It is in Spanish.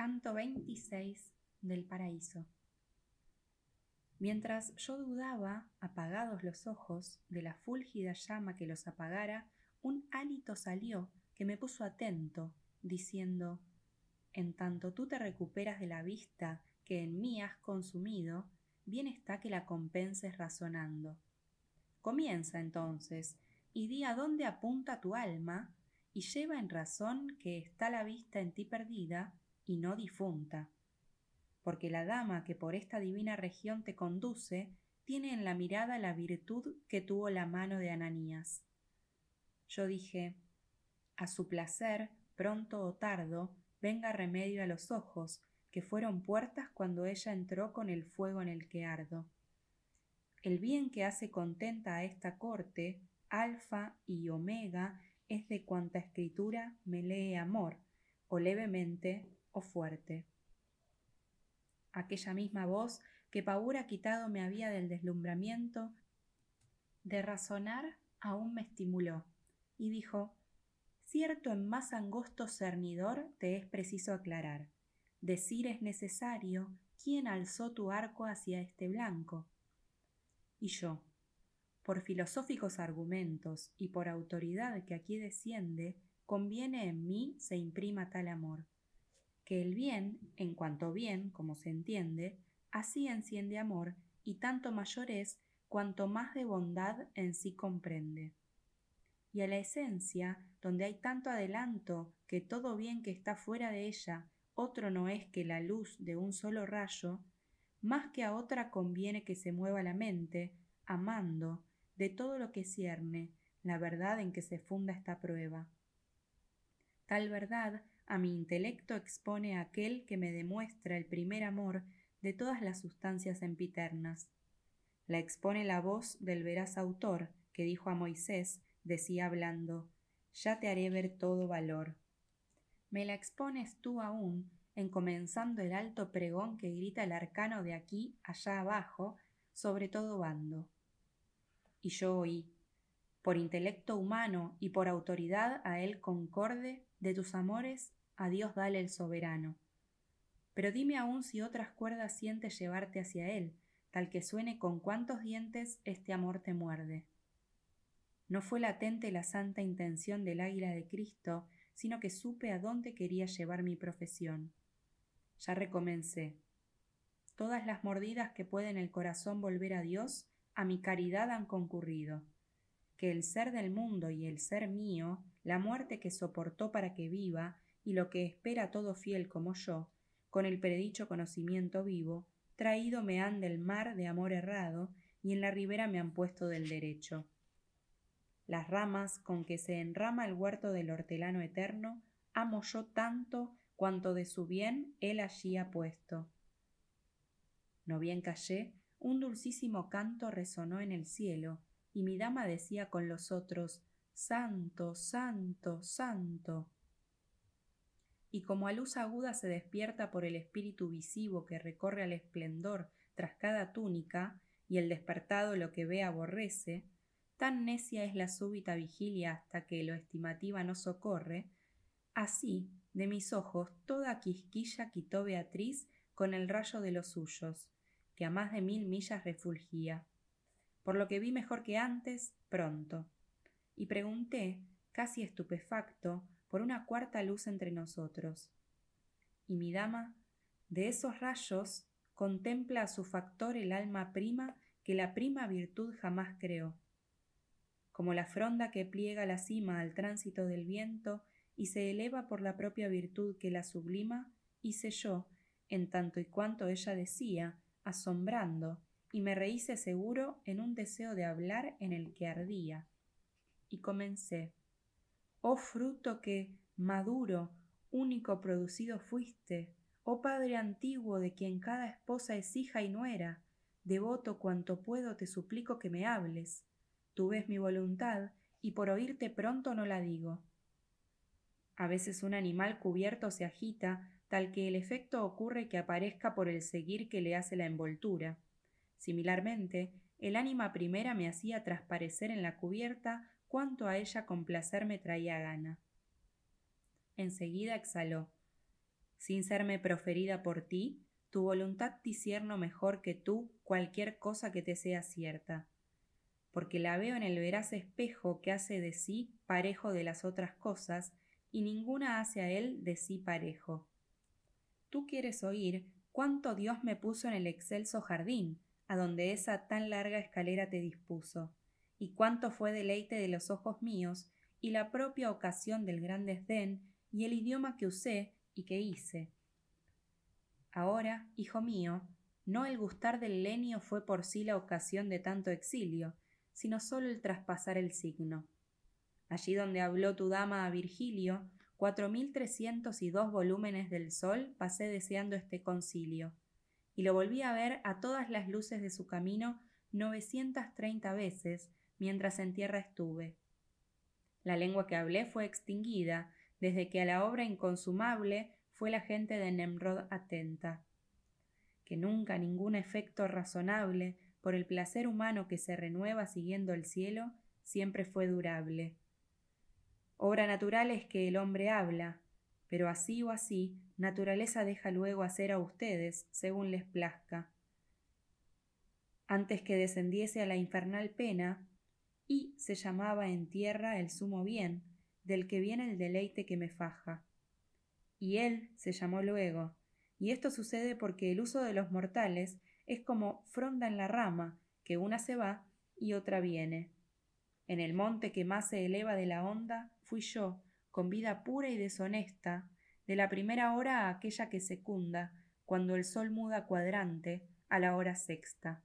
Canto 26 del Paraíso. Mientras yo dudaba, apagados los ojos, de la fúlgida llama que los apagara, un hálito salió que me puso atento, diciendo En tanto tú te recuperas de la vista que en mí has consumido, bien está que la compenses razonando. Comienza entonces, y di a dónde apunta tu alma, y lleva en razón que está la vista en ti perdida, y no difunta. Porque la dama que por esta divina región te conduce, tiene en la mirada la virtud que tuvo la mano de Ananías. Yo dije, a su placer, pronto o tardo, venga remedio a los ojos, que fueron puertas cuando ella entró con el fuego en el que ardo. El bien que hace contenta a esta corte, alfa y omega, es de cuanta escritura me lee amor, o levemente o fuerte. Aquella misma voz que Paura quitado me había del deslumbramiento de razonar aún me estimuló y dijo Cierto en más angosto cernidor te es preciso aclarar. Decir es necesario quién alzó tu arco hacia este blanco. Y yo, por filosóficos argumentos y por autoridad que aquí desciende, conviene en mí se imprima tal amor que el bien, en cuanto bien, como se entiende, así enciende amor, y tanto mayor es cuanto más de bondad en sí comprende. Y a la esencia, donde hay tanto adelanto que todo bien que está fuera de ella otro no es que la luz de un solo rayo, más que a otra conviene que se mueva la mente, amando, de todo lo que cierne, la verdad en que se funda esta prueba. Tal verdad a mi intelecto expone aquel que me demuestra el primer amor de todas las sustancias empiternas. La expone la voz del veraz autor que dijo a Moisés, decía hablando, ya te haré ver todo valor. Me la expones tú aún, en comenzando el alto pregón que grita el arcano de aquí allá abajo, sobre todo bando. Y yo oí, por intelecto humano y por autoridad a él concorde, de tus amores a Dios dale el soberano. Pero dime aún si otras cuerdas sientes llevarte hacia Él, tal que suene con cuántos dientes este amor te muerde. No fue latente la santa intención del águila de Cristo, sino que supe a dónde quería llevar mi profesión. Ya recomencé. Todas las mordidas que pueden el corazón volver a Dios, a mi caridad han concurrido. Que el ser del mundo y el ser mío, la muerte que soportó para que viva, y lo que espera todo fiel como yo, con el predicho conocimiento vivo, traído me han del mar de amor errado, y en la ribera me han puesto del derecho. Las ramas con que se enrama el huerto del hortelano eterno, amo yo tanto cuanto de su bien él allí ha puesto. No bien callé, un dulcísimo canto resonó en el cielo, y mi dama decía con los otros Santo, santo, santo y como a luz aguda se despierta por el espíritu visivo que recorre al esplendor tras cada túnica, y el despertado lo que ve aborrece, tan necia es la súbita vigilia hasta que lo estimativa no socorre, así de mis ojos toda quisquilla quitó Beatriz con el rayo de los suyos, que a más de mil millas refulgía. Por lo que vi mejor que antes, pronto. Y pregunté, casi estupefacto, por una cuarta luz entre nosotros. Y mi dama, de esos rayos, contempla a su factor el alma prima que la prima virtud jamás creó. Como la fronda que pliega la cima al tránsito del viento y se eleva por la propia virtud que la sublima, hice yo, en tanto y cuanto ella decía, asombrando, y me rehice seguro en un deseo de hablar en el que ardía. Y comencé oh fruto que, maduro, único producido fuiste, oh Padre antiguo de quien cada esposa es hija y nuera, devoto cuanto puedo te suplico que me hables. Tú ves mi voluntad, y por oírte pronto no la digo. A veces un animal cubierto se agita, tal que el efecto ocurre que aparezca por el seguir que le hace la envoltura. Similarmente, el ánima primera me hacía trasparecer en la cubierta cuánto a ella con placer me traía gana. Enseguida exhaló. sin serme proferida por ti, tu voluntad disierno mejor que tú cualquier cosa que te sea cierta, porque la veo en el veraz espejo que hace de sí parejo de las otras cosas, y ninguna hace a él de sí parejo. Tú quieres oír cuánto Dios me puso en el excelso jardín, a donde esa tan larga escalera te dispuso, y cuánto fue deleite de los ojos míos, y la propia ocasión del gran desdén, y el idioma que usé y que hice. Ahora, hijo mío, no el gustar del lenio fue por sí la ocasión de tanto exilio, sino sólo el traspasar el signo. Allí donde habló tu dama a Virgilio, cuatro mil trescientos y dos volúmenes del sol pasé deseando este concilio, y lo volví a ver a todas las luces de su camino novecientas treinta veces mientras en tierra estuve. La lengua que hablé fue extinguida, desde que a la obra inconsumable fue la gente de Nemrod atenta. Que nunca ningún efecto razonable, por el placer humano que se renueva siguiendo el cielo, siempre fue durable. Obra natural es que el hombre habla, pero así o así, naturaleza deja luego hacer a ustedes según les plazca. Antes que descendiese a la infernal pena, y se llamaba en tierra el sumo bien, del que viene el deleite que me faja. Y él se llamó luego, y esto sucede porque el uso de los mortales es como fronda en la rama, que una se va y otra viene. En el monte que más se eleva de la onda fui yo, con vida pura y deshonesta, de la primera hora a aquella que secunda, cuando el sol muda cuadrante, a la hora sexta.